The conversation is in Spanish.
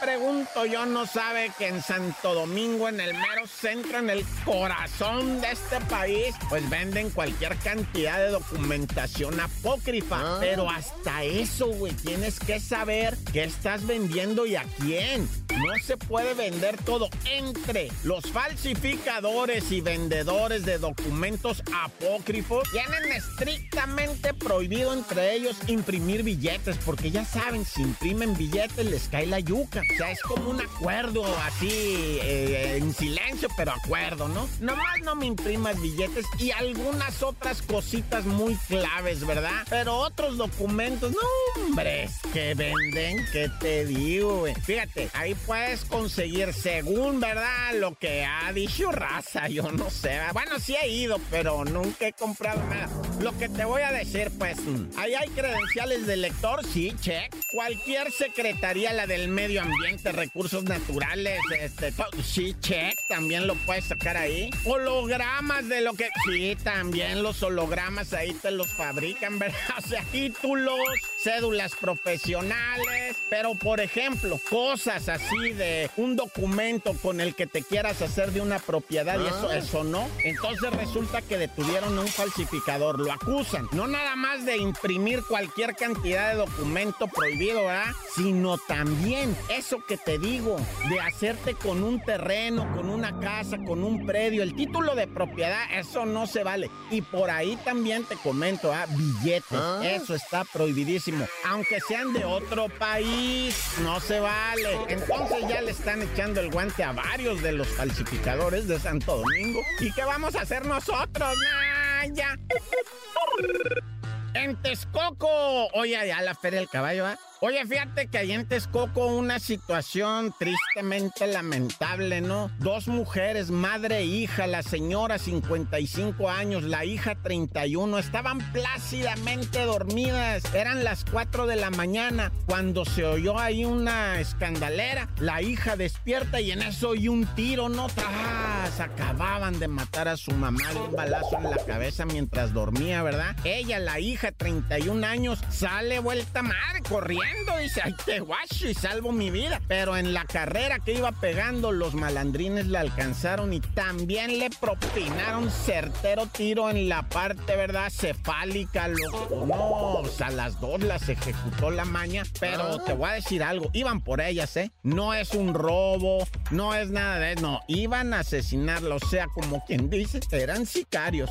pregunto yo, no sabe que en Santo Domingo, en el mero centro, en el corazón de este país, pues venden cualquier cantidad de documentación apócrifa? Ah. Pero hasta eso, güey, tienes que saber qué estás vendiendo y a quién. No se puede vender todo entre los falsificadores y vendedores de documentos apócrifos. Tienen estrictamente prohibido entre ellos imprimir billetes, porque ya saben, si imprimen billetes les cae la yuca. O sea, es como un acuerdo así, eh, en silencio, pero acuerdo, ¿no? Nomás no me imprimas billetes y algunas otras cositas muy claves, ¿verdad? Pero otros documentos, no, hombre, que venden, ¿qué te digo, güey? Fíjate, ahí puedes conseguir, según, ¿verdad? Lo que ha dicho Raza, yo no sé. Bueno, sí he ido, pero nunca he comprado nada. Lo que te voy a decir, pues, mm, ahí hay credenciales de lector, sí, check. Cualquier secretaría la del medio ambiente, recursos naturales, este, sí, check, también lo puedes sacar ahí. Hologramas de lo que, sí, también los hologramas ahí te los fabrican, ¿verdad? O sea, títulos, cédulas profesionales, pero por ejemplo, cosas así de un documento con el que te quieras hacer de una propiedad y eso, ah. eso no. Entonces resulta que detuvieron a un falsificador, lo acusan, no nada más de imprimir cualquier cantidad de documento prohibido, ¿verdad? Sino también eso que te digo, de hacerte con un terreno, con una casa, con un predio, el título de propiedad, eso no se vale. Y por ahí también te comento, ¿ah? billetes, ¿Ah? eso está prohibidísimo. Aunque sean de otro país, no se vale. Entonces ya le están echando el guante a varios de los falsificadores de Santo Domingo. ¿Y qué vamos a hacer nosotros? Ya. En Texcoco, oye, allá la Feria del Caballo, ¿ah? Oye, fíjate que ahí en Texcoco una situación tristemente lamentable, ¿no? Dos mujeres, madre e hija, la señora 55 años, la hija 31, estaban plácidamente dormidas. Eran las 4 de la mañana cuando se oyó ahí una escandalera. La hija despierta y en eso oyó un tiro, ¿no? ¡Tras! Acababan de matar a su mamá de un balazo en la cabeza mientras dormía, ¿verdad? Ella, la hija 31 años, sale vuelta madre corriendo dice, ay, te guacho y salvo mi vida. Pero en la carrera que iba pegando, los malandrines la alcanzaron y también le propinaron certero tiro en la parte, ¿verdad? Cefálica, loco. No, o sea, las dos las ejecutó la maña, pero te voy a decir algo, iban por ellas, ¿eh? No es un robo, no es nada de eso, no, iban a asesinarlo, o sea, como quien dice, eran sicarios.